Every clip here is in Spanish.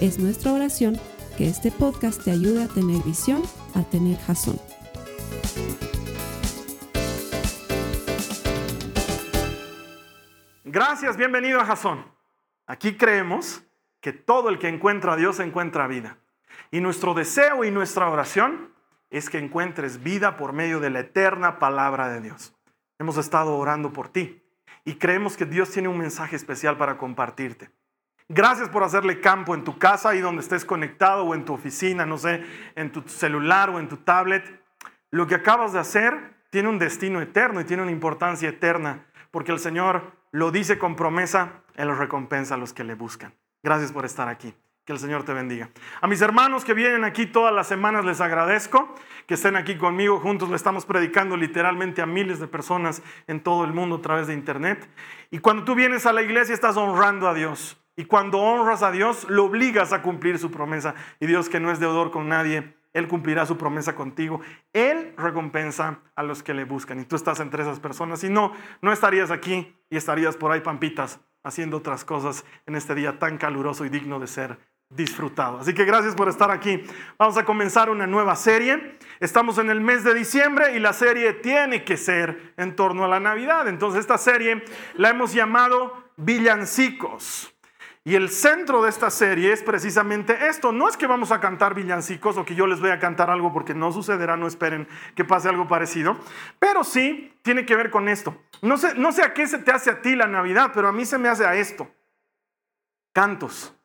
Es nuestra oración que este podcast te ayude a tener visión, a tener jazón. Gracias, bienvenido a Jazón. Aquí creemos que todo el que encuentra a Dios encuentra vida. Y nuestro deseo y nuestra oración es que encuentres vida por medio de la eterna palabra de Dios. Hemos estado orando por ti y creemos que Dios tiene un mensaje especial para compartirte. Gracias por hacerle campo en tu casa, ahí donde estés conectado o en tu oficina, no sé, en tu celular o en tu tablet. Lo que acabas de hacer tiene un destino eterno y tiene una importancia eterna, porque el Señor lo dice con promesa, Él recompensa a los que le buscan. Gracias por estar aquí. Que el Señor te bendiga. A mis hermanos que vienen aquí todas las semanas les agradezco que estén aquí conmigo. Juntos le estamos predicando literalmente a miles de personas en todo el mundo a través de internet. Y cuando tú vienes a la iglesia estás honrando a Dios. Y cuando honras a Dios, lo obligas a cumplir su promesa. Y Dios que no es deudor con nadie, Él cumplirá su promesa contigo. Él recompensa a los que le buscan. Y tú estás entre esas personas. Si no, no estarías aquí y estarías por ahí pampitas haciendo otras cosas en este día tan caluroso y digno de ser disfrutado. Así que gracias por estar aquí. Vamos a comenzar una nueva serie. Estamos en el mes de diciembre y la serie tiene que ser en torno a la Navidad. Entonces esta serie la hemos llamado Villancicos. Y el centro de esta serie es precisamente esto. No es que vamos a cantar villancicos o que yo les voy a cantar algo porque no sucederá, no esperen que pase algo parecido. Pero sí tiene que ver con esto. No sé, no sé a qué se te hace a ti la Navidad, pero a mí se me hace a esto. Cantos.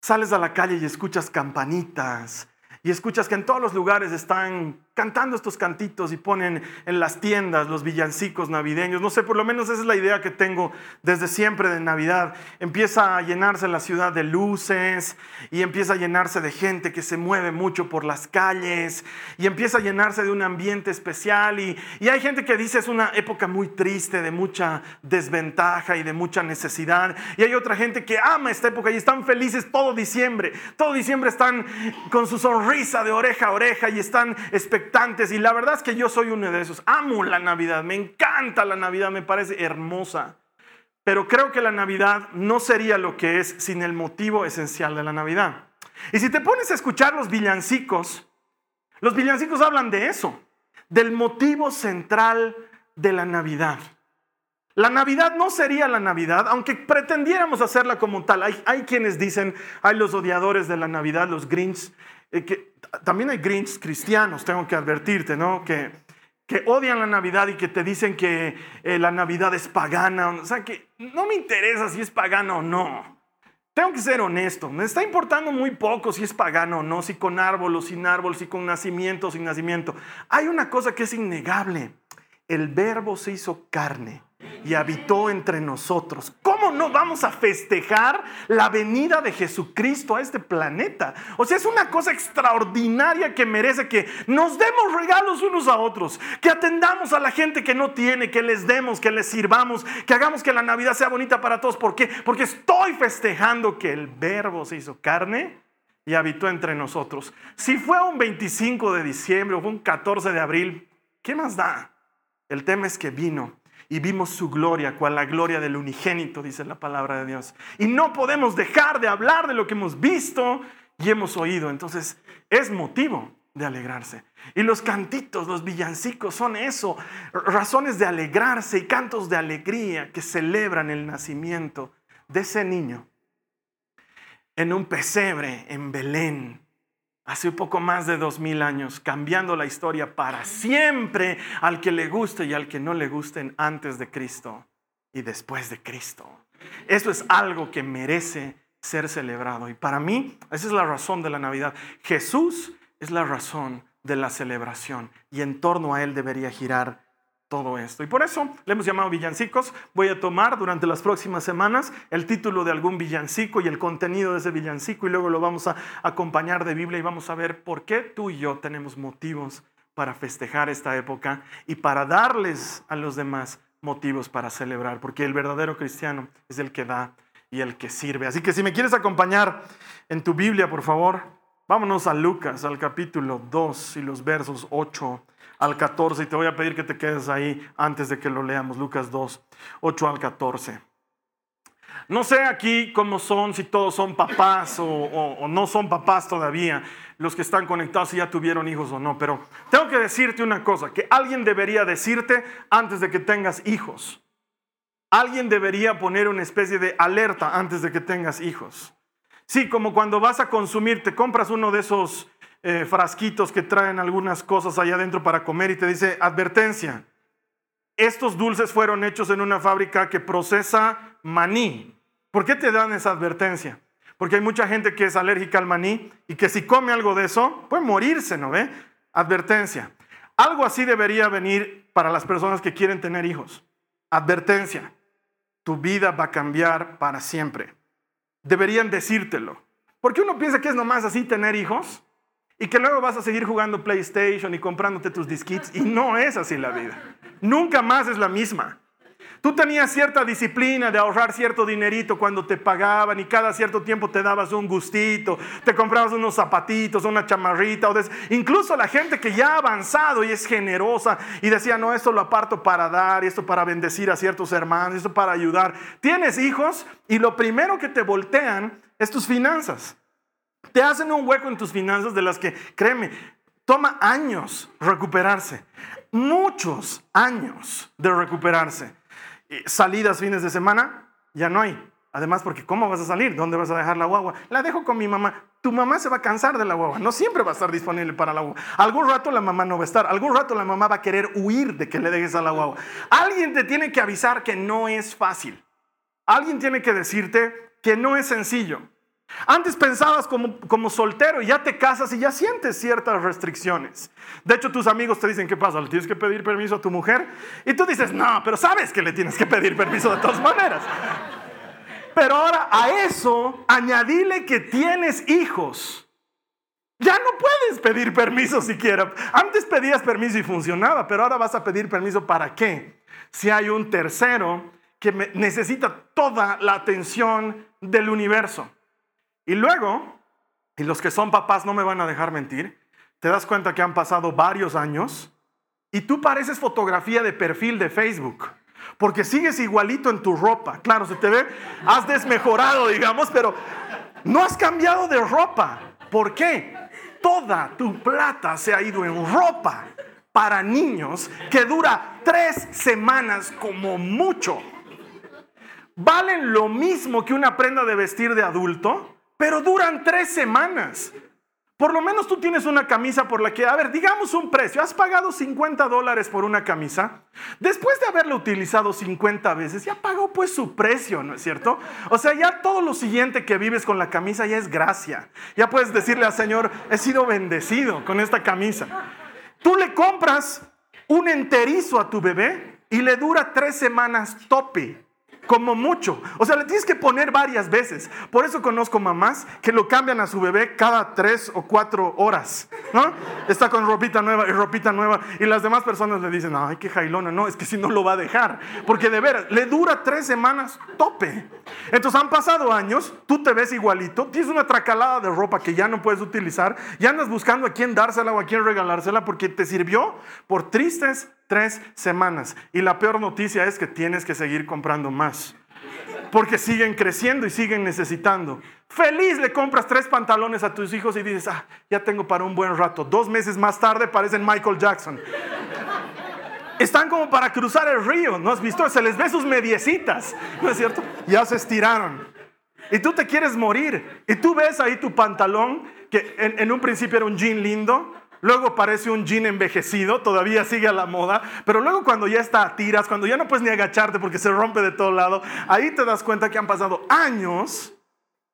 Sales a la calle y escuchas campanitas, y escuchas que en todos los lugares están cantando estos cantitos y ponen en las tiendas los villancicos navideños. No sé, por lo menos esa es la idea que tengo desde siempre de Navidad. Empieza a llenarse la ciudad de luces y empieza a llenarse de gente que se mueve mucho por las calles y empieza a llenarse de un ambiente especial. Y, y hay gente que dice es una época muy triste, de mucha desventaja y de mucha necesidad. Y hay otra gente que ama esta época y están felices todo diciembre. Todo diciembre están con su sonrisa de oreja a oreja y están Y la verdad es que yo soy uno de esos. Amo la Navidad, me encanta la Navidad, me parece hermosa. Pero creo que la Navidad no sería lo que es sin el motivo esencial de la Navidad. Y si te pones a escuchar los villancicos, los villancicos hablan de eso, del motivo central de la Navidad. La Navidad no sería la Navidad, aunque pretendiéramos hacerla como tal. Hay, hay, quienes dicen, hay los odiadores de la Navidad, los Grinch, eh, que también hay Grinch cristianos, tengo que advertirte, ¿no? Que, que odian la Navidad y que te dicen que eh, la Navidad es pagana. O sea, que no me interesa si es pagana o no. Tengo que ser honesto, me está importando muy poco si es pagano o no, si con árbol o sin árbol, si con nacimiento o sin nacimiento. Hay una cosa que es innegable. El verbo se hizo carne y habitó entre nosotros. ¿Cómo no vamos a festejar la venida de Jesucristo a este planeta? O sea, es una cosa extraordinaria que merece que nos demos regalos unos a otros, que atendamos a la gente que no tiene, que les demos, que les sirvamos, que hagamos que la Navidad sea bonita para todos. ¿Por qué? Porque estoy festejando que el verbo se hizo carne y habitó entre nosotros. Si fue un 25 de diciembre o un 14 de abril, ¿qué más da? El tema es que vino y vimos su gloria, cual la gloria del unigénito, dice la palabra de Dios. Y no podemos dejar de hablar de lo que hemos visto y hemos oído. Entonces, es motivo de alegrarse. Y los cantitos, los villancicos son eso, razones de alegrarse y cantos de alegría que celebran el nacimiento de ese niño en un pesebre en Belén hace poco más de dos mil años, cambiando la historia para siempre al que le guste y al que no le gusten antes de Cristo y después de Cristo. Eso es algo que merece ser celebrado. Y para mí, esa es la razón de la Navidad. Jesús es la razón de la celebración y en torno a Él debería girar todo esto. Y por eso le hemos llamado villancicos. Voy a tomar durante las próximas semanas el título de algún villancico y el contenido de ese villancico y luego lo vamos a acompañar de Biblia y vamos a ver por qué tú y yo tenemos motivos para festejar esta época y para darles a los demás motivos para celebrar, porque el verdadero cristiano es el que da y el que sirve. Así que si me quieres acompañar en tu Biblia, por favor, vámonos a Lucas, al capítulo 2 y los versos 8 al 14 y te voy a pedir que te quedes ahí antes de que lo leamos, Lucas 2, 8 al 14. No sé aquí cómo son, si todos son papás o, no son papás todavía, los que están conectados si ya tuvieron hijos o no, pero tengo que decirte una cosa, que alguien debería decirte antes de que tengas hijos. Alguien debería poner una especie de alerta antes de que tengas hijos. Sí, como cuando vas a consumir, te compras uno de esos eh, frasquitos que traen algunas cosas allá adentro para comer y te dice, advertencia, estos dulces fueron hechos en una fábrica que procesa maní. ¿Por qué te dan esa advertencia? Porque hay mucha gente que es alérgica al maní y que si come algo de eso puede morirse, ¿no ve? Advertencia. Algo así debería venir para las personas que quieren tener hijos. Advertencia. Tu vida va a cambiar para siempre. Deberían decírtelo. Porque uno piensa que es nomás así tener hijos. Y que luego vas a seguir jugando PlayStation y comprándote tus disquitos. Y no es así la vida. Nunca más es la misma. Tú tenías cierta disciplina de ahorrar cierto dinerito cuando te pagaban y cada cierto tiempo te dabas un gustito, te comprabas unos zapatitos, una chamarrita, o incluso la gente que ya ha avanzado y es generosa y decía, no, esto lo aparto para dar, esto para bendecir a ciertos hermanos, esto para ayudar. Tienes hijos y lo primero que te voltean es tus finanzas. Te hacen un hueco en tus finanzas de las que, créeme, toma años recuperarse. Muchos años de recuperarse. Salidas fines de semana, ya no hay. Además, porque ¿cómo vas a salir? ¿Dónde vas a dejar la guagua? La dejo con mi mamá. Tu mamá se va a cansar de la guagua. No siempre va a estar disponible para la guagua. Algún rato la mamá no va a estar. Algún rato la mamá va a querer huir de que le dejes a la guagua. Alguien te tiene que avisar que no es fácil. Alguien tiene que decirte que no es sencillo. Antes pensabas como, como soltero y ya te casas y ya sientes ciertas restricciones. De hecho, tus amigos te dicen, ¿qué pasa? ¿Le tienes que pedir permiso a tu mujer? Y tú dices, no, pero sabes que le tienes que pedir permiso de todas maneras. Pero ahora a eso añadile que tienes hijos. Ya no puedes pedir permiso siquiera. Antes pedías permiso y funcionaba, pero ahora vas a pedir permiso para qué? Si hay un tercero que necesita toda la atención del universo. Y luego, y los que son papás no me van a dejar mentir, te das cuenta que han pasado varios años y tú pareces fotografía de perfil de Facebook. Porque sigues igualito en tu ropa. Claro, se te ve, has desmejorado, digamos, pero no has cambiado de ropa. ¿Por qué? Toda tu plata se ha ido en ropa para niños que dura tres semanas como mucho. ¿Valen lo mismo que una prenda de vestir de adulto? Pero duran tres semanas. Por lo menos tú tienes una camisa por la que, a ver, digamos un precio, has pagado 50 dólares por una camisa, después de haberla utilizado 50 veces, ya pagó pues su precio, ¿no es cierto? O sea, ya todo lo siguiente que vives con la camisa ya es gracia. Ya puedes decirle al Señor, he sido bendecido con esta camisa. Tú le compras un enterizo a tu bebé y le dura tres semanas tope como mucho. O sea, le tienes que poner varias veces. Por eso conozco mamás que lo cambian a su bebé cada tres o cuatro horas. ¿no? Está con ropita nueva y ropita nueva. Y las demás personas le dicen, ay, qué jailona. No, es que si no lo va a dejar. Porque de veras, le dura tres semanas tope. Entonces han pasado años, tú te ves igualito, tienes una tracalada de ropa que ya no puedes utilizar y andas buscando a quién dársela o a quién regalársela porque te sirvió por tristes tres semanas. Y la peor noticia es que tienes que seguir comprando más. Porque siguen creciendo y siguen necesitando. Feliz le compras tres pantalones a tus hijos y dices, ah, ya tengo para un buen rato. Dos meses más tarde parecen Michael Jackson. Están como para cruzar el río, ¿no has visto? Se les ve sus mediecitas, ¿no es cierto? Ya se estiraron. Y tú te quieres morir. Y tú ves ahí tu pantalón, que en, en un principio era un jean lindo, Luego parece un jean envejecido, todavía sigue a la moda, pero luego cuando ya está a tiras, cuando ya no puedes ni agacharte porque se rompe de todo lado, ahí te das cuenta que han pasado años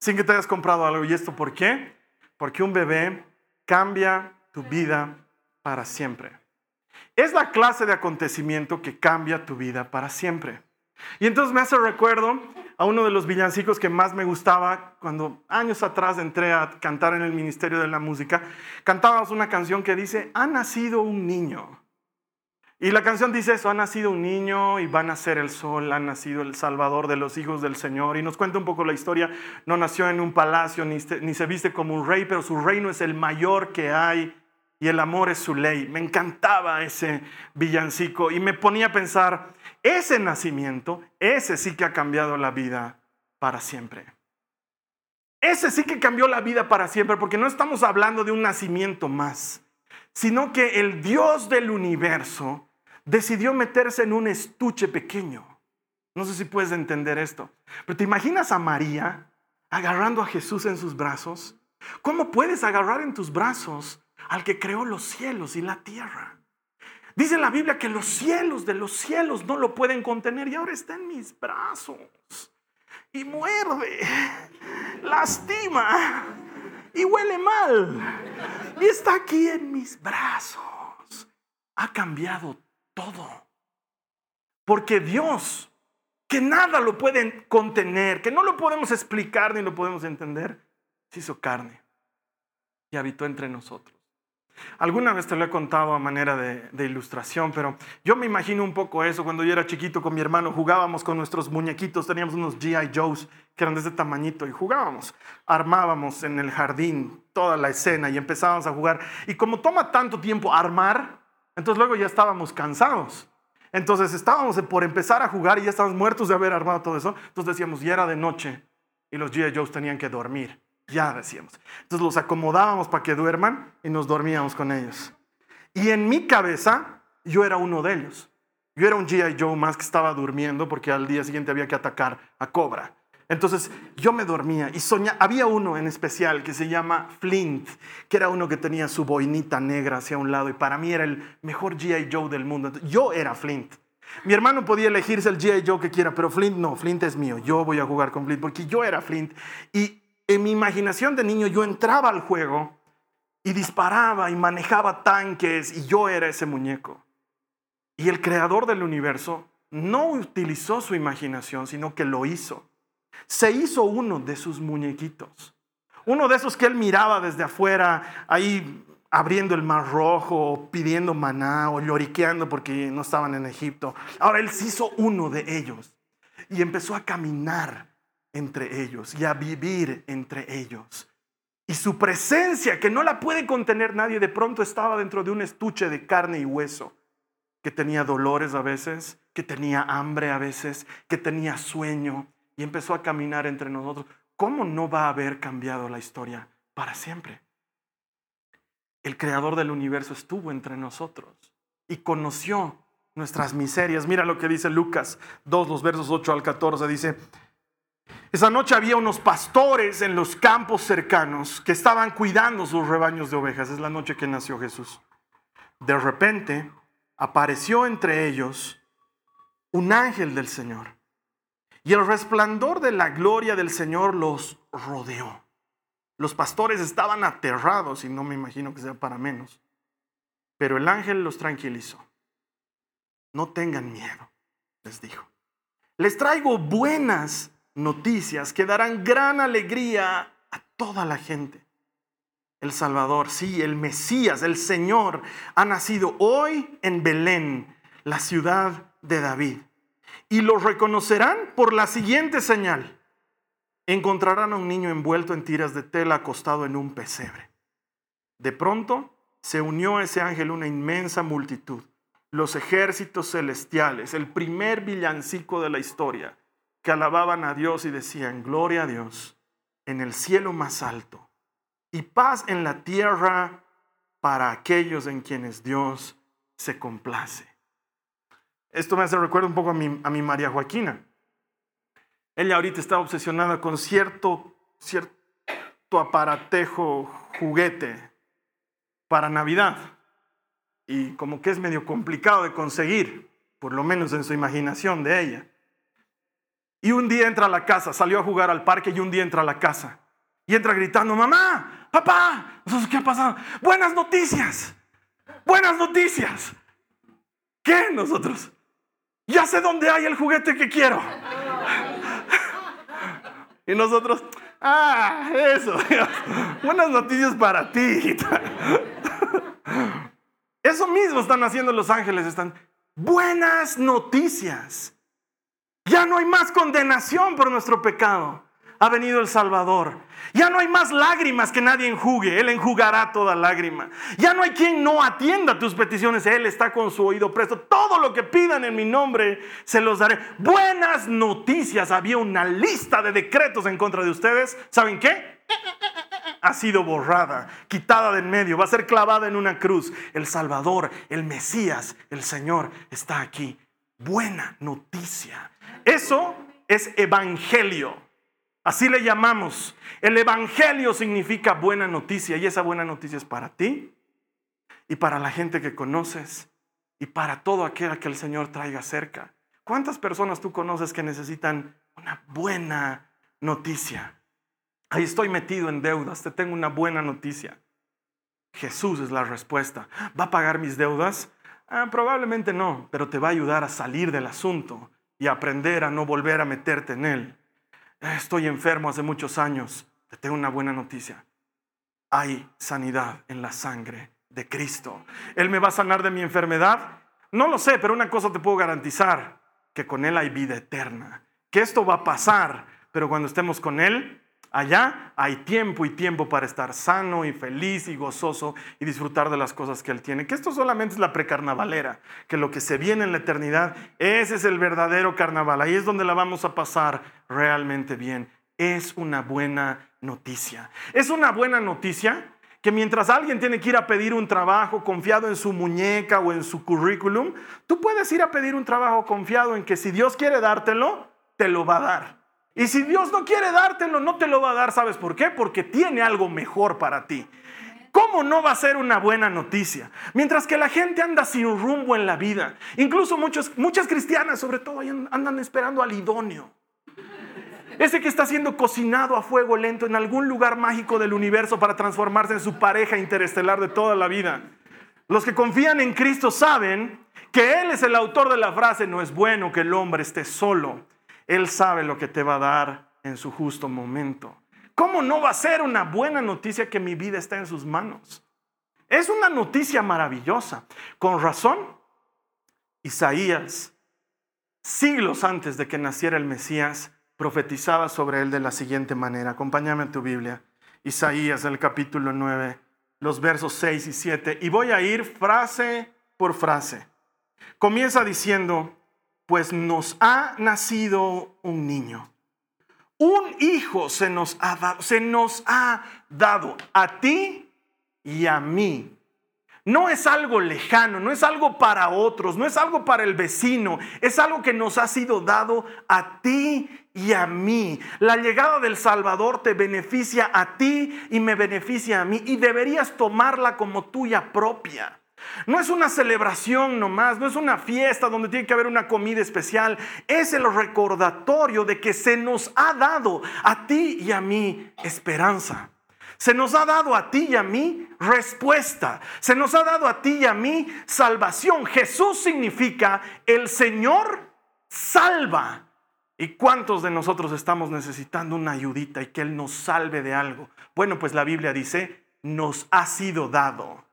sin que te hayas comprado algo. ¿Y esto por qué? Porque un bebé cambia tu vida para siempre. Es la clase de acontecimiento que cambia tu vida para siempre. Y entonces me hace recuerdo a uno de los villancicos que más me gustaba cuando años atrás entré a cantar en el Ministerio de la Música. Cantábamos una canción que dice, ha nacido un niño. Y la canción dice eso, ha nacido un niño y va a nacer el sol, ha nacido el Salvador de los hijos del Señor. Y nos cuenta un poco la historia, no nació en un palacio ni, ni se viste como un rey, pero su reino es el mayor que hay y el amor es su ley. Me encantaba ese villancico y me ponía a pensar, ese nacimiento, ese sí que ha cambiado la vida para siempre. Ese sí que cambió la vida para siempre, porque no estamos hablando de un nacimiento más, sino que el Dios del universo decidió meterse en un estuche pequeño. No sé si puedes entender esto, pero te imaginas a María agarrando a Jesús en sus brazos. ¿Cómo puedes agarrar en tus brazos al que creó los cielos y la tierra. Dice la Biblia que los cielos de los cielos no lo pueden contener y ahora está en mis brazos. Y muerde, lastima y huele mal. Y está aquí en mis brazos. Ha cambiado todo. Porque Dios, que nada lo puede contener, que no lo podemos explicar ni lo podemos entender, se hizo carne y habitó entre nosotros. Alguna vez te lo he contado a manera de, ilustración, pero yo me imagino un poco eso. Cuando yo era chiquito con mi hermano jugábamos con nuestros muñequitos, teníamos unos GI Joes que eran de ese tamañito y jugábamos. Armábamos en el jardín toda la escena y empezábamos a jugar. Y como toma tanto tiempo armar, entonces luego ya estábamos cansados. Entonces estábamos por empezar a jugar y ya estábamos muertos de haber armado todo eso. Entonces decíamos, ya era de noche y los GI Joes tenían que dormir. Ya decíamos. Entonces los acomodábamos para que duerman y nos dormíamos con ellos. Y en mi cabeza yo era uno de ellos. Yo era un GI Joe más que estaba durmiendo porque al día siguiente había que atacar a Cobra. Entonces yo me dormía y soñaba. Había uno en especial que se llama Flint, que era uno que tenía su boinita negra hacia un lado y para mí era el mejor GI Joe del mundo. Yo era Flint. Mi hermano podía elegirse el GI Joe que quiera, pero Flint no, Flint es mío. Yo voy a jugar con Flint porque yo era Flint. Y en mi imaginación de niño yo entraba al juego y disparaba y manejaba tanques y yo era ese muñeco. Y el creador del universo no utilizó su imaginación, sino que lo hizo. Se hizo uno de sus muñequitos. Uno de esos que él miraba desde afuera, ahí abriendo el mar rojo, pidiendo maná o lloriqueando porque no estaban en Egipto. Ahora él se hizo uno de ellos y empezó a caminar entre ellos y a vivir entre ellos. Y su presencia, que no la puede contener nadie, de pronto estaba dentro de un estuche de carne y hueso, que tenía dolores a veces, que tenía hambre a veces, que tenía sueño, y empezó a caminar entre nosotros. ¿Cómo no va a haber cambiado la historia para siempre? El creador del universo estuvo entre nosotros y conoció nuestras miserias. Mira lo que dice Lucas 2, los versos 8 al 14. Dice, esa noche había unos pastores en los campos cercanos que estaban cuidando sus rebaños de ovejas. Es la noche que nació Jesús. De repente apareció entre ellos un ángel del Señor. Y el resplandor de la gloria del Señor los rodeó. Los pastores estaban aterrados y no me imagino que sea para menos. Pero el ángel los tranquilizó. No tengan miedo, les dijo. Les traigo buenas noticias que darán gran alegría a toda la gente. El Salvador, sí, el Mesías, el Señor, ha nacido hoy en Belén, la ciudad de David. Y lo reconocerán por la siguiente señal. Encontrarán a un niño envuelto en tiras de tela acostado en un pesebre. De pronto se unió a ese ángel una inmensa multitud, los ejércitos celestiales, el primer villancico de la historia que alababan a Dios y decían, gloria a Dios en el cielo más alto y paz en la tierra para aquellos en quienes Dios se complace. Esto me hace recuerdo un poco a mi, a mi María Joaquina. Ella ahorita está obsesionada con cierto, cierto aparatejo, juguete para Navidad. Y como que es medio complicado de conseguir, por lo menos en su imaginación de ella. Y un día entra a la casa, salió a jugar al parque y un día entra a la casa. Y entra gritando, mamá, papá, ¿qué ha pasado? Buenas noticias, buenas noticias. ¿Qué nosotros? Ya sé dónde hay el juguete que quiero. Y nosotros, ah, eso. Buenas noticias para ti. Eso mismo están haciendo los ángeles. Están buenas noticias. Ya no hay más condenación por nuestro pecado. Ha venido el Salvador. Ya no hay más lágrimas que nadie enjugue. Él enjugará toda lágrima. Ya no hay quien no atienda tus peticiones. Él está con su oído presto. Todo lo que pidan en mi nombre se los daré. Buenas noticias. Había una lista de decretos en contra de ustedes. ¿Saben qué? Ha sido borrada, quitada de en medio, va a ser clavada en una cruz. El Salvador, el Mesías, el Señor está aquí. Buena noticia. Eso es evangelio. Así le llamamos. El Evangelio significa buena noticia y esa buena noticia es para ti y para la gente que conoces y para todo aquel que el Señor traiga cerca. ¿Cuántas personas tú conoces que necesitan una buena noticia? Ahí estoy metido en deudas, te tengo una buena noticia. Jesús es la respuesta. ¿Va a pagar mis deudas? Ah, probablemente no, pero te va a ayudar a salir del asunto y aprender a no volver a meterte en él. Estoy enfermo hace muchos años. Te tengo una buena noticia. Hay sanidad en la sangre de Cristo. ¿Él me va a sanar de mi enfermedad? No lo sé, pero una cosa te puedo garantizar, que con Él hay vida eterna. Que esto va a pasar, pero cuando estemos con Él, Allá hay tiempo y tiempo para estar sano y feliz y gozoso y disfrutar de las cosas que Él tiene. Que esto solamente es la precarnavalera, que lo que se viene en la eternidad, ese es el verdadero carnaval. Ahí es donde la vamos a pasar realmente bien. Es una buena noticia. Es una buena noticia que mientras alguien tiene que ir a pedir un trabajo confiado en su muñeca o en su currículum, tú puedes ir a pedir un trabajo confiado en que si Dios quiere dártelo, te lo va a dar. Y si Dios no quiere dártelo, no te lo va a dar. ¿Sabes por qué? Porque tiene algo mejor para ti. ¿Cómo no va a ser una buena noticia? Mientras que la gente anda sin rumbo en la vida. Incluso muchas cristianas, sobre todo, andan esperando al idóneo. Ese que está siendo cocinado a fuego lento en algún lugar mágico del universo para transformarse en su pareja interestelar de toda la vida. Los que confían en Cristo saben que Él es el autor de la frase, no es bueno que el hombre esté solo, él sabe lo que te va a dar en su justo momento. ¿Cómo no va a ser una buena noticia que mi vida está en sus manos? Es una noticia maravillosa. Con razón, Isaías, siglos antes de que naciera el Mesías, profetizaba sobre él de la siguiente manera. Acompáñame a tu Biblia. Isaías, el capítulo 9, los versos 6 y 7. Y voy a ir frase por frase. Comienza diciendo, pues nos ha nacido un niño. Un hijo se nos ha dado, se nos ha dado a ti y a mí. No es algo lejano, no es algo para otros, no es algo para el vecino, es algo que nos ha sido dado a ti y a mí. La llegada del Salvador te beneficia a ti y me beneficia a mí y deberías tomarla como tuya propia. No es una celebración nomás, no es una fiesta donde tiene que haber una comida especial. Es el recordatorio de que se nos ha dado a ti y a mí esperanza. Se nos ha dado a ti y a mí respuesta. Se nos ha dado a ti y a mí salvación. Jesús significa el Señor salva. ¿Y cuántos de nosotros estamos necesitando una ayudita y que Él nos salve de algo? Bueno, pues la Biblia dice, nos ha sido dado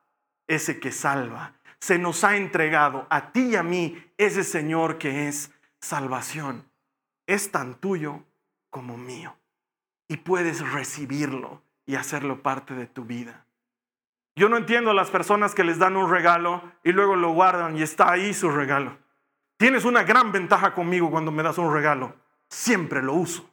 ese que salva. Se nos ha entregado a ti y a mí ese Señor que es salvación. Es tan tuyo como mío. Y puedes recibirlo y hacerlo parte de tu vida. Yo no entiendo a las personas que les dan un regalo y luego lo guardan y está ahí su regalo. Tienes una gran ventaja conmigo cuando me das un regalo. Siempre lo uso.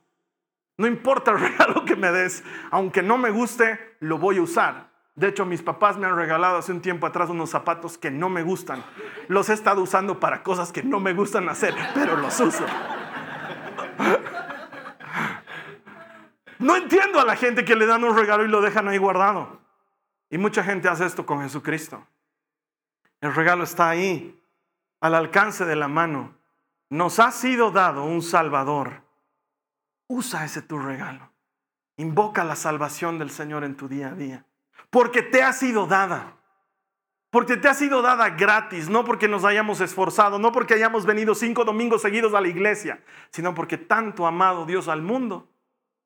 No importa el regalo que me des, aunque no me guste, lo voy a usar. De hecho, mis papás me han regalado hace un tiempo atrás unos zapatos que no me gustan. Los he estado usando para cosas que no me gustan hacer, pero los uso. No entiendo a la gente que le dan un regalo y lo dejan ahí guardado. Y mucha gente hace esto con Jesucristo. El regalo está ahí, al alcance de la mano. Nos ha sido dado un Salvador. Usa ese tu regalo. Invoca la salvación del Señor en tu día a día porque te ha sido dada. porque te ha sido dada gratis, no porque nos hayamos esforzado, no porque hayamos venido cinco domingos seguidos a la iglesia, sino porque tanto ha amado Dios al mundo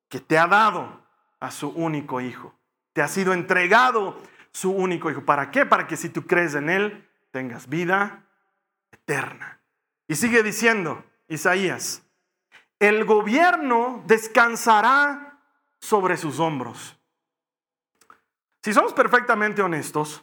que te ha dado a su único hijo. Te ha sido entregado su único hijo. ¿Para qué? Para que si tú crees en Él, tengas vida eterna. Y sigue diciendo Isaías, el gobierno descansará sobre sus hombros. Si somos perfectamente honestos,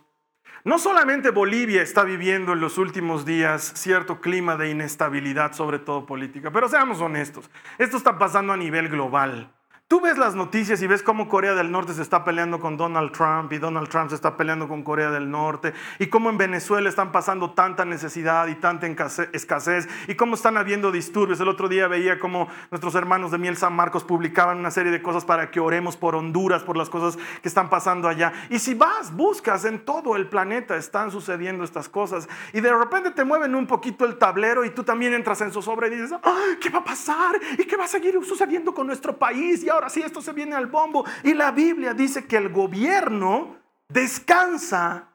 no solamente Bolivia está viviendo en los últimos días cierto clima de inestabilidad, sobre todo política, pero seamos honestos, esto está pasando a nivel global. Tú ves las noticias y ves cómo Corea del Norte se está peleando con Donald Trump y Donald Trump se está peleando con Corea del Norte y cómo en Venezuela están pasando tanta necesidad y tanta escasez y cómo están habiendo disturbios. El otro día veía cómo nuestros hermanos de Miel San Marcos publicaban una serie de cosas para que oremos por Honduras, por las cosas que están pasando allá. Y si vas, buscas en todo el planeta, están sucediendo estas cosas y de repente te mueven un poquito el tablero y tú también entras en su sobra y dices, ¿qué va a pasar? ¿Y qué va a seguir sucediendo con nuestro país? Ahora sí esto se viene al bombo. Y la Biblia dice que el gobierno descansa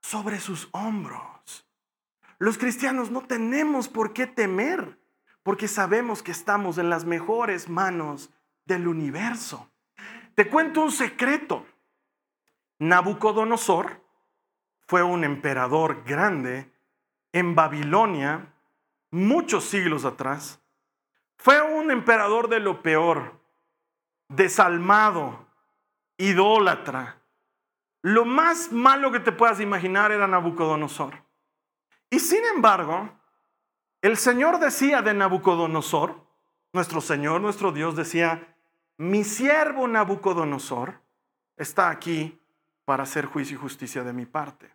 sobre sus hombros. Los cristianos no tenemos por qué temer, porque sabemos que estamos en las mejores manos del universo. Te cuento un secreto. Nabucodonosor fue un emperador grande en Babilonia muchos siglos atrás. Fue un emperador de lo peor desalmado, idólatra. Lo más malo que te puedas imaginar era Nabucodonosor. Y sin embargo, el Señor decía de Nabucodonosor, nuestro Señor, nuestro Dios decía, mi siervo Nabucodonosor está aquí para hacer juicio y justicia de mi parte.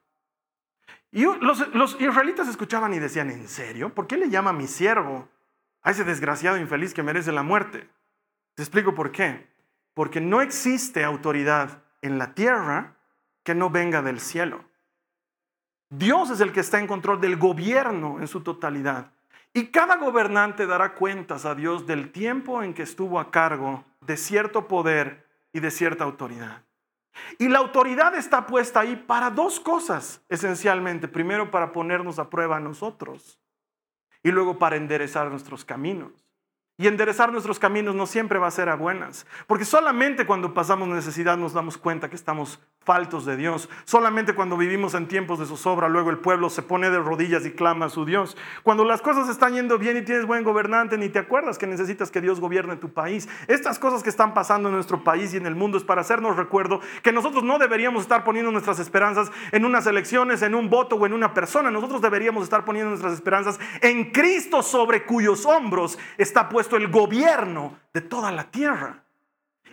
Y los, israelitas escuchaban y decían, ¿en serio? ¿Por qué le llama mi siervo a ese desgraciado infeliz que merece la muerte? Te explico por qué. Porque no existe autoridad en la tierra que no venga del cielo. Dios es el que está en control del gobierno en su totalidad. Y cada gobernante dará cuentas a Dios del tiempo en que estuvo a cargo de cierto poder y de cierta autoridad. Y la autoridad está puesta ahí para dos cosas, esencialmente. Primero, para ponernos a prueba a nosotros y luego para enderezar nuestros caminos. Y enderezar nuestros caminos no siempre va a ser a buenas, porque solamente cuando pasamos necesidad nos damos cuenta que estamos faltos de Dios. Solamente cuando vivimos en tiempos de zozobra, luego el pueblo se pone de rodillas y clama a su Dios. Cuando las cosas están yendo bien y tienes buen gobernante, ni te acuerdas que necesitas que Dios gobierne tu país. Estas cosas que están pasando en nuestro país y en el mundo es para hacernos recuerdo que nosotros no deberíamos estar poniendo nuestras esperanzas en unas elecciones, en un voto o en una persona. Nosotros deberíamos estar poniendo nuestras esperanzas en Cristo sobre cuyos hombros está puesto el gobierno de toda la tierra.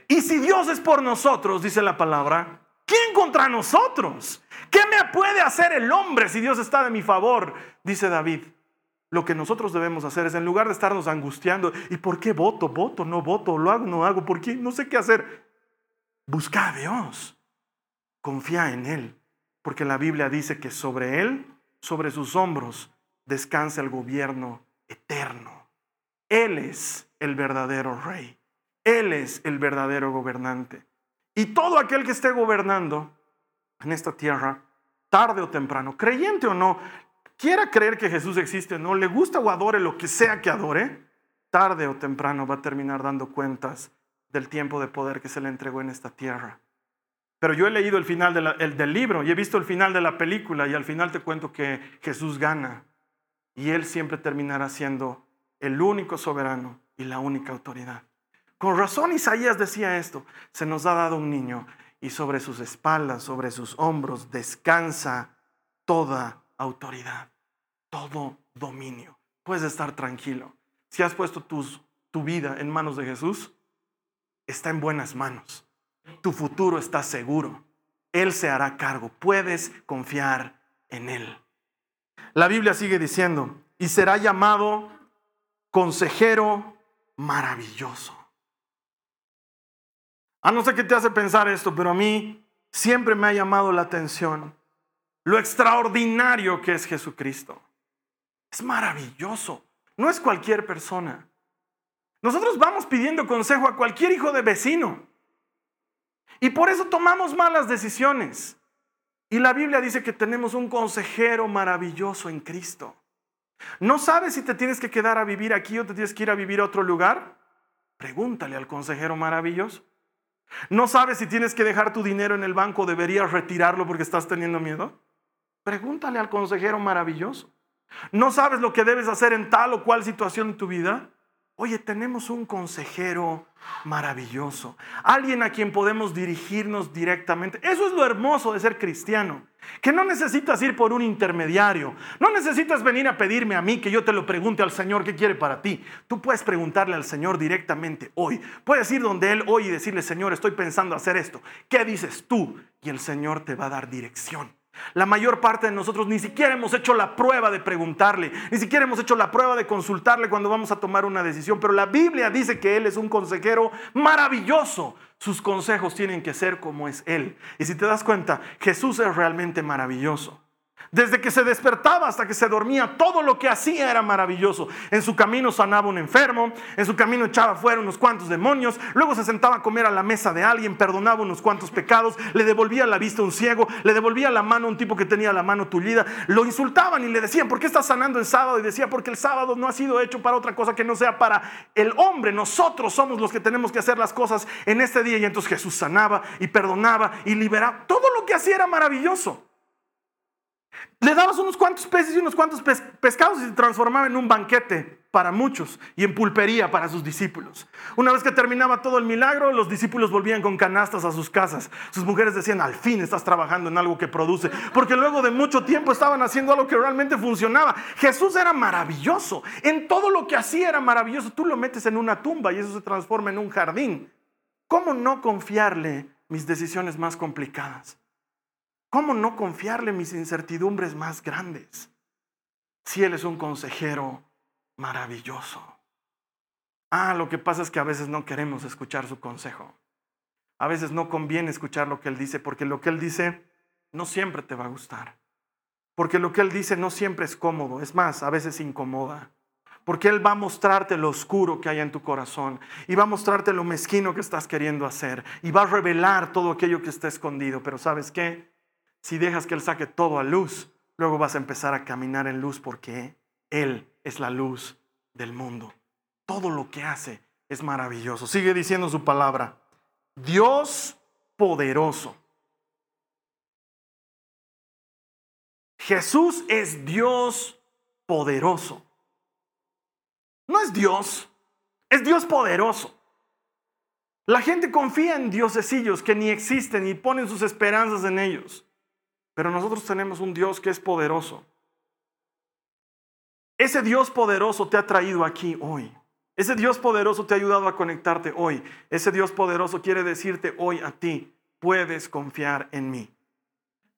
Y si Dios es por nosotros, dice la palabra, ¿Quién contra nosotros? ¿Qué me puede hacer el hombre si Dios está de mi favor? Dice David. Lo que nosotros debemos hacer es, en lugar de estarnos angustiando, ¿y por qué voto? ¿Voto? ¿No voto? ¿Lo hago? ¿No hago? ¿Por qué? No sé qué hacer. Busca a Dios. Confía en Él. Porque la Biblia dice que sobre Él, sobre sus hombros, descansa el gobierno eterno. Él es el verdadero rey. Él es el verdadero gobernante. Y todo aquel que esté gobernando en esta tierra, tarde o temprano, creyente o no, quiera creer que Jesús existe o no, le gusta o adore lo que sea que adore, tarde o temprano va a terminar dando cuentas del tiempo de poder que se le entregó en esta tierra. Pero yo he leído el final del libro y he visto el final de la película y al final te cuento que Jesús gana y Él siempre terminará siendo el único soberano y la única autoridad. Con razón Isaías decía esto, se nos ha dado un niño y sobre sus espaldas, sobre sus hombros descansa toda autoridad, todo dominio. Puedes estar tranquilo. Si has puesto tu vida en manos de Jesús, está en buenas manos. Tu futuro está seguro. Él se hará cargo. Puedes confiar en Él. La Biblia sigue diciendo, y será llamado consejero maravilloso. No sé qué te hace pensar esto, pero a mí siempre me ha llamado la atención lo extraordinario que es Jesucristo. Es maravilloso. No es cualquier persona. Nosotros vamos pidiendo consejo a cualquier hijo de vecino. Y por eso tomamos malas decisiones. Y la Biblia dice que tenemos un consejero maravilloso en Cristo. ¿No sabes si te tienes que quedar a vivir aquí o te tienes que ir a vivir a otro lugar? Pregúntale al consejero maravilloso. ¿No sabes si tienes que dejar tu dinero en el banco deberías retirarlo porque estás teniendo miedo? Pregúntale al consejero maravilloso. ¿No sabes lo que debes hacer en tal o cual situación de tu vida? Oye, tenemos un consejero maravilloso, alguien a quien podemos dirigirnos directamente. Eso es lo hermoso de ser cristiano, que no necesitas ir por un intermediario, no necesitas venir a pedirme a mí que yo te lo pregunte al Señor qué quiere para ti. Tú puedes preguntarle al Señor directamente hoy. Puedes ir donde Él hoy y decirle, Señor, estoy pensando hacer esto. ¿Qué dices tú? Y el Señor te va a dar dirección. La mayor parte de nosotros ni siquiera hemos hecho la prueba de preguntarle, ni siquiera hemos hecho la prueba de consultarle cuando vamos a tomar una decisión, pero la Biblia dice que Él es un consejero maravilloso. Sus consejos tienen que ser como es Él. Y si te das cuenta, Jesús es realmente maravilloso. Desde que se despertaba hasta que se dormía, todo lo que hacía era maravilloso. En su camino sanaba un enfermo, en su camino echaba fuera unos cuantos demonios, luego se sentaba a comer a la mesa de alguien, perdonaba unos cuantos pecados, le devolvía la vista a un ciego, le devolvía la mano a un tipo que tenía la mano tullida, lo insultaban y le decían, ¿por qué estás sanando el sábado? Y decía, porque el sábado no ha sido hecho para otra cosa que no sea para el hombre, nosotros somos los que tenemos que hacer las cosas en este día. Y entonces Jesús sanaba y perdonaba y liberaba. Todo lo que hacía era maravilloso. Le dabas unos cuantos peces y unos cuantos pescados y se transformaba en un banquete para muchos y en pulpería para sus discípulos. Una vez que terminaba todo el milagro, los discípulos volvían con canastas a sus casas. Sus mujeres decían, al fin estás trabajando en algo que produce, porque luego de mucho tiempo estaban haciendo algo que realmente funcionaba. Jesús era maravilloso, en todo lo que hacía era maravilloso. Tú lo metes en una tumba y eso se transforma en un jardín. ¿Cómo no confiarle mis decisiones más complicadas? ¿Cómo no confiarle mis incertidumbres más grandes si Él es un consejero maravilloso? Ah, lo que pasa es que a veces no queremos escuchar su consejo. A veces no conviene escuchar lo que Él dice, porque lo que Él dice no siempre te va a gustar. Porque lo que Él dice no siempre es cómodo, es más, a veces incomoda. Porque Él va a mostrarte lo oscuro que hay en tu corazón y va a mostrarte lo mezquino que estás queriendo hacer y va a revelar todo aquello que está escondido. Pero ¿sabes qué? Si dejas que Él saque todo a luz, luego vas a empezar a caminar en luz porque Él es la luz del mundo. Todo lo que hace es maravilloso. Sigue diciendo su palabra. Dios poderoso. Jesús es Dios poderoso. No es Dios, es Dios poderoso. La gente confía en diosecillos que ni existen y ponen sus esperanzas en ellos. Pero nosotros tenemos un Dios que es poderoso. Ese Dios poderoso te ha traído aquí hoy. Ese Dios poderoso te ha ayudado a conectarte hoy. Ese Dios poderoso quiere decirte hoy a ti, puedes confiar en mí.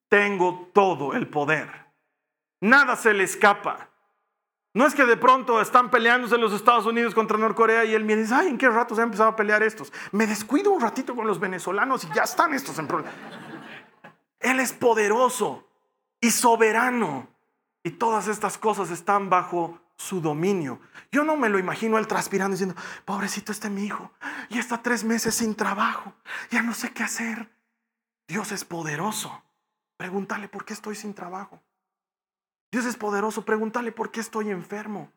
Tengo todo el poder. Nada se le escapa. No es que de pronto están peleándose los Estados Unidos contra Norcorea y él me dice, ay, ¿en qué rato se han empezado a pelear estos? Me descuido un ratito con los venezolanos y ya están estos en problemas. Él es poderoso y soberano. Y todas estas cosas están bajo su dominio. Yo no me lo imagino él transpirando diciendo, pobrecito este mi hijo, y está tres meses sin trabajo, ya no sé qué hacer. Dios es poderoso. Pregúntale por qué estoy sin trabajo. Dios es poderoso. Pregúntale por qué estoy enfermo.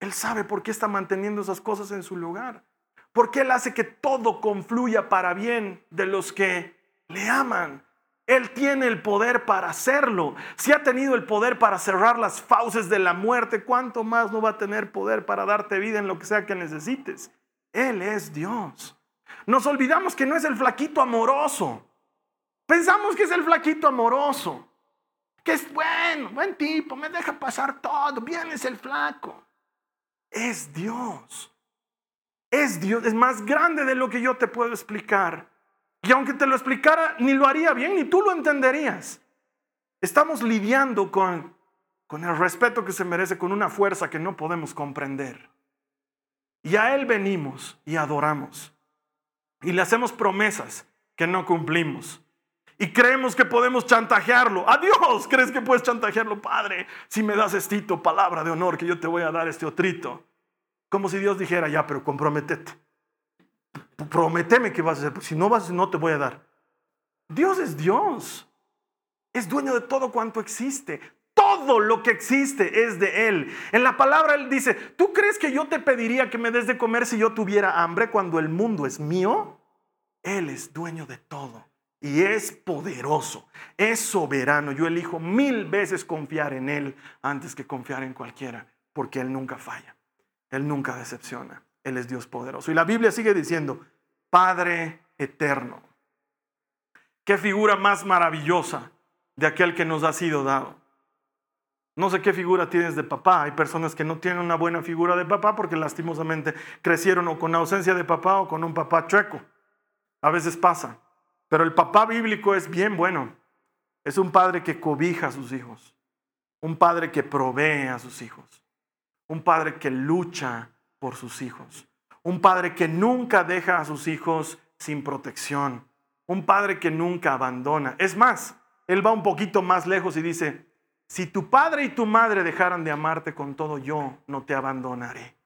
Él sabe por qué está manteniendo esas cosas en su lugar. Porque Él hace que todo confluya para bien de los que le aman. Él tiene el poder para hacerlo. Si ha tenido el poder para cerrar las fauces de la muerte, ¿cuánto más no va a tener poder para darte vida en lo que sea que necesites? Él es Dios. Nos olvidamos que no es el flaquito amoroso. Pensamos que es el flaquito amoroso. Que es bueno, buen tipo, me deja pasar todo. Bien es el flaco. Es Dios. Es Dios. Es más grande de lo que yo te puedo explicar. Y aunque te lo explicara, ni lo haría bien, ni tú lo entenderías. Estamos lidiando con, con el respeto que se merece, con una fuerza que no podemos comprender. Y a Él venimos y adoramos. Y le hacemos promesas que no cumplimos. Y creemos que podemos chantajearlo. Adiós, ¿crees que puedes chantajearlo, Padre? Si me das estito, palabra de honor, que yo te voy a dar este otrito. Como si Dios dijera, ya, pero comprometete prométeme que vas a hacer, si no vas, no te voy a dar. Dios es Dios. es dueño de todo cuanto existe. Todo lo que existe es de Él. En la palabra Él dice, ¿tú crees que yo te pediría que me des de comer si yo tuviera hambre cuando el mundo es mío? Él es dueño de todo y es poderoso, es soberano. Yo elijo mil veces confiar en Él antes que confiar en cualquiera, porque Él nunca falla, Él nunca decepciona, Él es Dios poderoso. Y la Biblia sigue diciendo, Padre eterno. Qué figura más maravillosa de aquel que nos ha sido dado. No sé qué figura tienes de papá. Hay personas que no tienen una buena figura de papá porque lastimosamente crecieron o con ausencia de papá o con un papá chueco. A veces pasa. Pero el papá bíblico es bien bueno. Es un padre que cobija a sus hijos. Un padre que provee a sus hijos. Un padre que lucha por sus hijos. Un padre que nunca deja a sus hijos sin protección. Un padre que nunca abandona. Es más, él va un poquito más lejos y dice, si tu padre y tu madre dejaran de amarte con todo, yo no te abandonaré.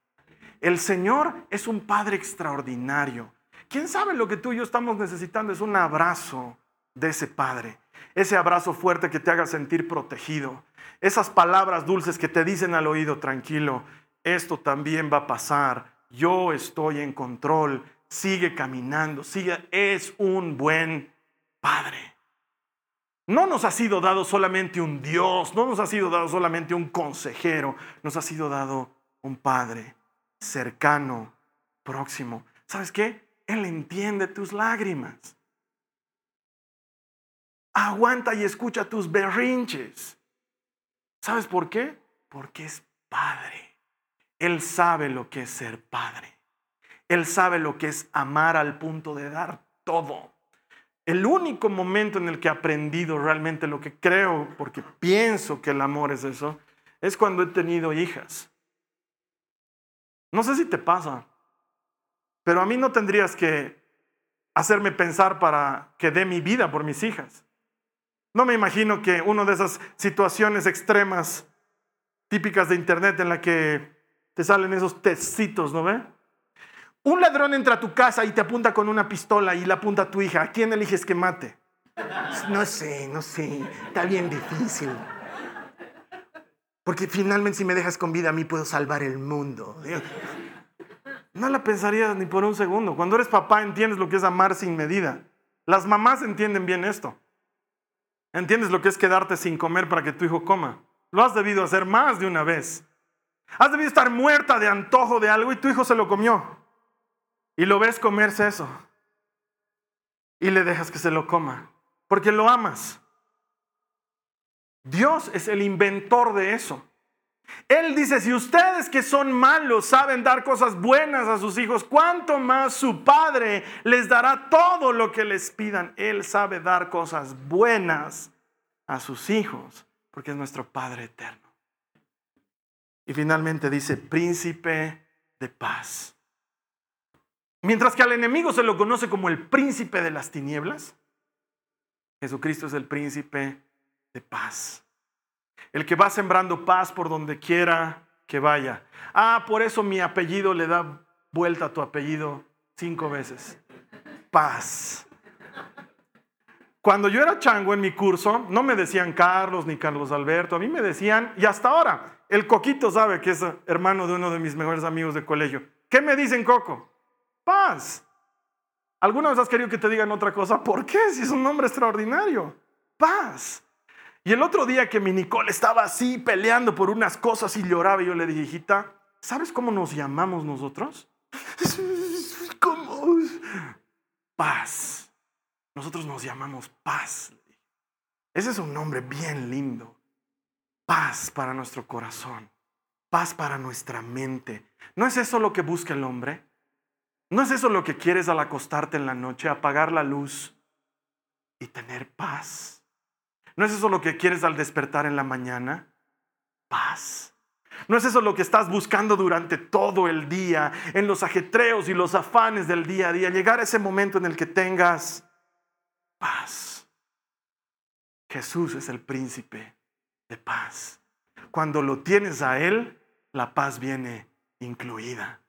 El Señor es un Padre extraordinario. ¿Quién sabe lo que tú y yo estamos necesitando? Es un abrazo de ese Padre. Ese abrazo fuerte que te haga sentir protegido. Esas palabras dulces que te dicen al oído, tranquilo, esto también va a pasar. Yo estoy en control. Sigue caminando. Sigue. Es un buen Padre. No nos ha sido dado solamente un Dios, no nos ha sido dado solamente un consejero, nos ha sido dado un Padre cercano, próximo. ¿Sabes qué? Él entiende tus lágrimas. Aguanta y escucha tus berrinches. ¿Sabes por qué? Porque es Padre. Él sabe lo que es ser Padre. Él sabe lo que es amar al punto de dar todo. El único momento en el que he aprendido realmente lo que creo, porque pienso que el amor es eso, es cuando he tenido hijas. No sé si te pasa, pero a mí no tendrías que hacerme pensar para que dé mi vida por mis hijas. No me imagino que una de esas situaciones extremas típicas de internet en la que te salen esos tecitos, ¿no ve? Un ladrón entra a tu casa y te apunta con una pistola y la apunta a tu hija. ¿A quién eliges que mate? No sé, no sé. Está bien difícil. Porque finalmente si me dejas con vida a mí puedo salvar el mundo. No la pensarías ni por un segundo. Cuando eres papá entiendes lo que es amar sin medida. Las mamás entienden bien esto. Entiendes lo que es quedarte sin comer para que tu hijo coma. Lo has debido hacer más de una vez. Has debido estar muerta de antojo de algo y tu hijo se lo comió. Y lo ves comerse eso. Y le dejas que se lo coma. Porque lo amas. Dios es el inventor de eso. Él dice, si ustedes que son malos saben dar cosas buenas a sus hijos, ¿cuánto más su Padre les dará todo lo que les pidan? Él sabe dar cosas buenas a sus hijos, porque es nuestro Padre eterno. Y finalmente dice, príncipe de paz. Mientras que al enemigo se lo conoce como el príncipe de las tinieblas, Jesucristo es el príncipe de paz. El que va sembrando paz por donde quiera que vaya. Ah, por eso mi apellido le da vuelta a tu apellido cinco veces. Paz. Cuando yo era chango en mi curso, no me decían Carlos ni Carlos Alberto, a mí me decían, y hasta ahora, el Coquito sabe que es hermano de uno de mis mejores amigos de colegio. ¿Qué me dicen Coco? Paz. ¿Alguna vez has querido que te digan otra cosa? ¿Por qué? Si es un nombre extraordinario. Paz. Y el otro día que mi Nicole estaba así peleando por unas cosas y lloraba, yo le dije, hijita, ¿sabes cómo nos llamamos nosotros? ¿Cómo? Paz. Nosotros nos llamamos paz. Ese es un nombre bien lindo. Paz para nuestro corazón. Paz para nuestra mente. ¿No es eso lo que busca el hombre? ¿No es eso lo que quieres al acostarte en la noche? Apagar la luz y tener paz. ¿No es eso lo que quieres al despertar en la mañana? Paz. ¿No es eso lo que estás buscando durante todo el día, en los ajetreos y los afanes del día a día? Llegar a ese momento en el que tengas paz. Jesús es el príncipe de paz. Cuando lo tienes a Él, la paz viene incluida,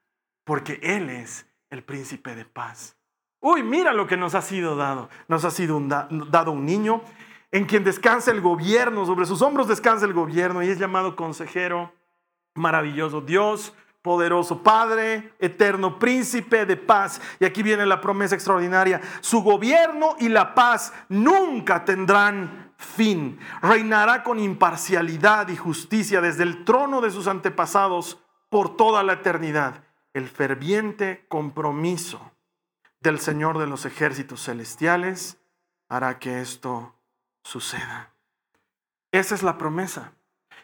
porque Él es el príncipe de paz. Uy, mira lo que nos ha sido dado. Nos ha sido dado un niño. en quien descansa el gobierno, sobre sus hombros descansa el gobierno y es llamado consejero maravilloso, Dios poderoso, Padre eterno, príncipe de paz. Y aquí viene la promesa extraordinaria, su gobierno y la paz nunca tendrán fin. Reinará con imparcialidad y justicia desde el trono de sus antepasados por toda la eternidad. El ferviente compromiso del Señor de los ejércitos celestiales hará que esto suceda. Esa es la promesa.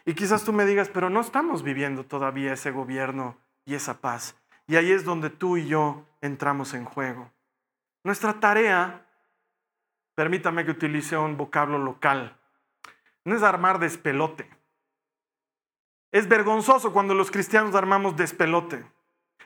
Y quizás tú me digas, pero no estamos viviendo todavía ese gobierno y esa paz. Y ahí es donde tú y yo entramos en juego. Nuestra tarea, permítame que utilice un vocablo local, no es armar despelote. Es vergonzoso cuando los cristianos armamos despelote.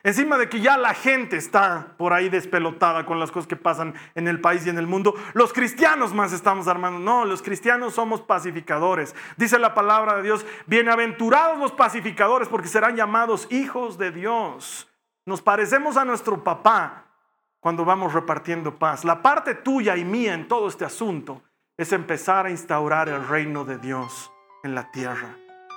Encima de que ya la gente está por ahí despelotada con las cosas que pasan en el país y en el mundo, los cristianos más estamos armando. No, los cristianos somos pacificadores. Dice la palabra de Dios, bienaventurados los pacificadores porque serán llamados hijos de Dios. Nos parecemos a nuestro papá cuando vamos repartiendo paz. La parte tuya y mía en todo este asunto es empezar a instaurar el reino de Dios en la tierra.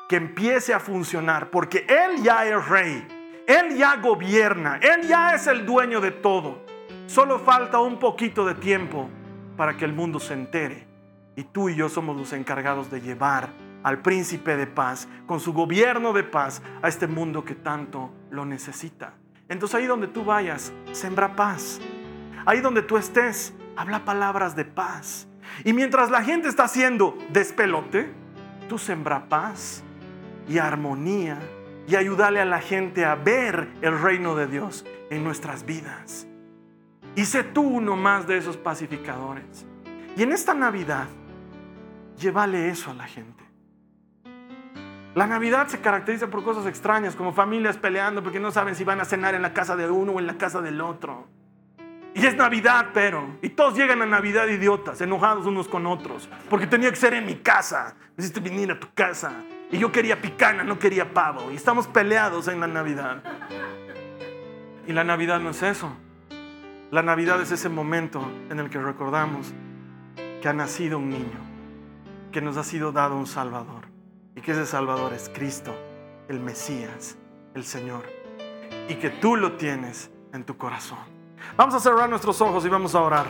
Que empiece a funcionar porque Él ya es rey. Él ya gobierna, Él ya es el dueño de todo. Solo falta un poquito de tiempo para que el mundo se entere. Y tú y yo somos los encargados de llevar al príncipe de paz, con su gobierno de paz, a este mundo que tanto lo necesita. Entonces ahí donde tú vayas, sembra paz. Ahí donde tú estés, habla palabras de paz. Y mientras la gente está haciendo despelote, tú sembra paz y armonía y ayudarle a la gente a ver el reino de Dios en nuestras vidas. Y sé tú uno más de esos pacificadores. Y en esta Navidad, llévale eso a la gente. La Navidad se caracteriza por cosas extrañas, como familias peleando porque no saben si van a cenar en la casa de uno o en la casa del otro. Y es Navidad, pero. Y todos llegan a Navidad idiotas, enojados unos con otros. Porque tenía que ser en mi casa. Necesito venir a tu casa. Y yo quería picana, no quería pavo. Y estamos peleados en la Navidad. Y la Navidad no es eso. La Navidad es ese momento en el que recordamos que ha nacido un niño, que nos ha sido dado un Salvador. Y que ese Salvador es Cristo, el Mesías, el Señor. Y que tú lo tienes en tu corazón. Vamos a cerrar nuestros ojos y vamos a orar.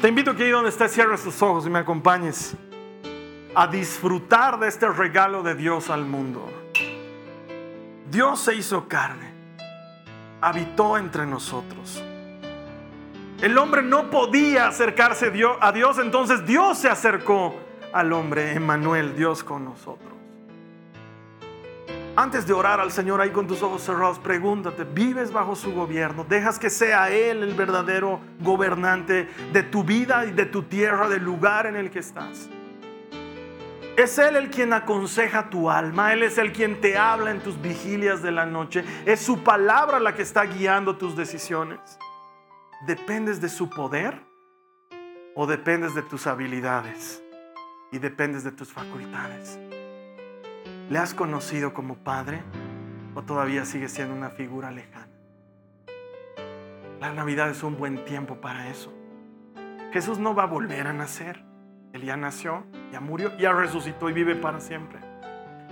Te invito a que ahí donde estés cierres tus ojos y me acompañes a disfrutar de este regalo de Dios al mundo. Dios se hizo carne, habitó entre nosotros. El hombre no podía acercarse a Dios, entonces Dios se acercó al hombre, Emmanuel, Dios con nosotros. Antes de orar al Señor ahí con tus ojos cerrados, pregúntate, ¿vives bajo su gobierno? ¿Dejas que sea Él el verdadero gobernante de tu vida y de tu tierra, del lugar en el que estás? Es Él el quien aconseja tu alma, Él es el quien te habla en tus vigilias de la noche, es su palabra la que está guiando tus decisiones. ¿Dependes de su poder o dependes de tus habilidades y dependes de tus facultades? ¿Le has conocido como padre o todavía sigue siendo una figura lejana? La Navidad es un buen tiempo para eso. Jesús no va a volver a nacer. Él ya nació, ya murió, ya resucitó y vive para siempre.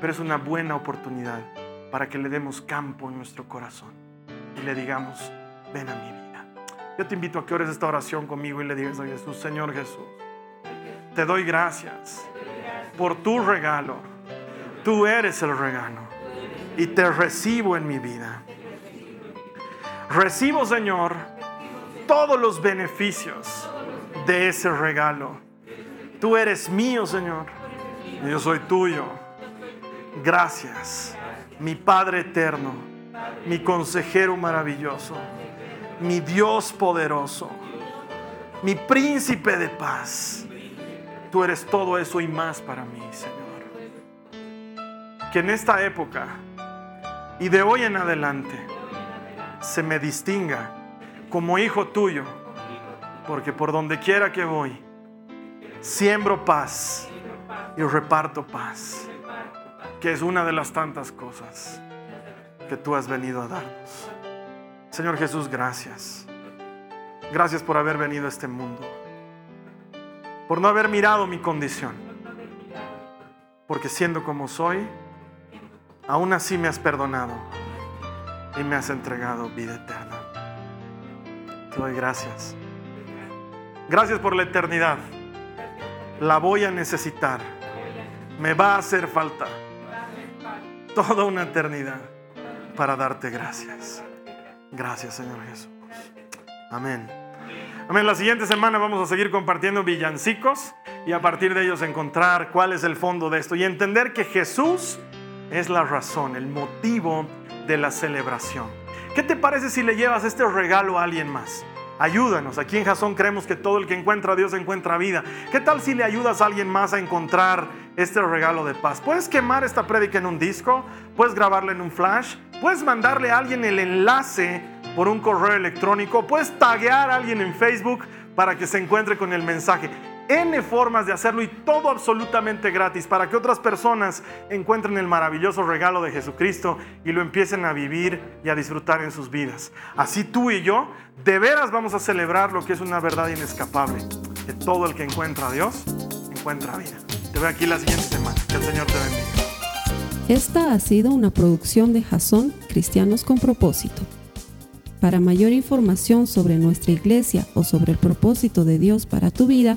Pero es una buena oportunidad para que le demos campo en nuestro corazón y le digamos, ven a mi vida. Yo te invito a que ores esta oración conmigo y le digas a Jesús, Señor Jesús, te doy gracias por tu regalo Tú eres el regalo y te recibo en mi vida. Recibo, Señor, todos los beneficios de ese regalo. Tú eres mío, Señor, yo soy tuyo. Gracias, mi Padre eterno, mi consejero maravilloso, mi Dios poderoso, mi príncipe de paz. Tú eres todo eso y más para mí, Señor que en esta época y de hoy en adelante se me distinga como hijo tuyo, porque por donde quiera que voy, siembro paz y reparto paz, que es una de las tantas cosas que tú has venido a darnos. Señor Jesús, gracias. Gracias por haber venido a este mundo. Por no haber mirado mi condición. Porque siendo como soy, aún así me has perdonado y me has entregado vida eterna. Te doy gracias. Gracias por la eternidad. La voy a necesitar. Me va a hacer falta toda una eternidad para darte gracias. Gracias, Señor Jesús. Amén. Amén. La siguiente semana vamos a seguir compartiendo villancicos y a partir de ellos encontrar cuál es el fondo de esto y entender que Jesús es la razón, el motivo de la celebración. ¿Qué te parece si le llevas este regalo a alguien más? Ayúdanos. Aquí en Jasón creemos que todo el que encuentra a Dios encuentra vida. ¿Qué tal si le ayudas a alguien más a encontrar este regalo de paz? Puedes quemar esta prédica en un disco, puedes grabarla en un flash, puedes mandarle a alguien el enlace por un correo electrónico, puedes taguear a alguien en Facebook para que se encuentre con el mensaje. N formas de hacerlo y todo absolutamente gratis para que otras personas encuentren el maravilloso regalo de Jesucristo y lo empiecen a vivir y a disfrutar en sus vidas. Así tú y yo de veras vamos a celebrar lo que es una verdad inescapable, que todo el que encuentra a Dios encuentra vida. Te veo aquí la siguiente semana. Que el Señor te bendiga. Esta ha sido una producción de Jason Cristianos con propósito. Para mayor información sobre nuestra iglesia o sobre el propósito de Dios para tu vida,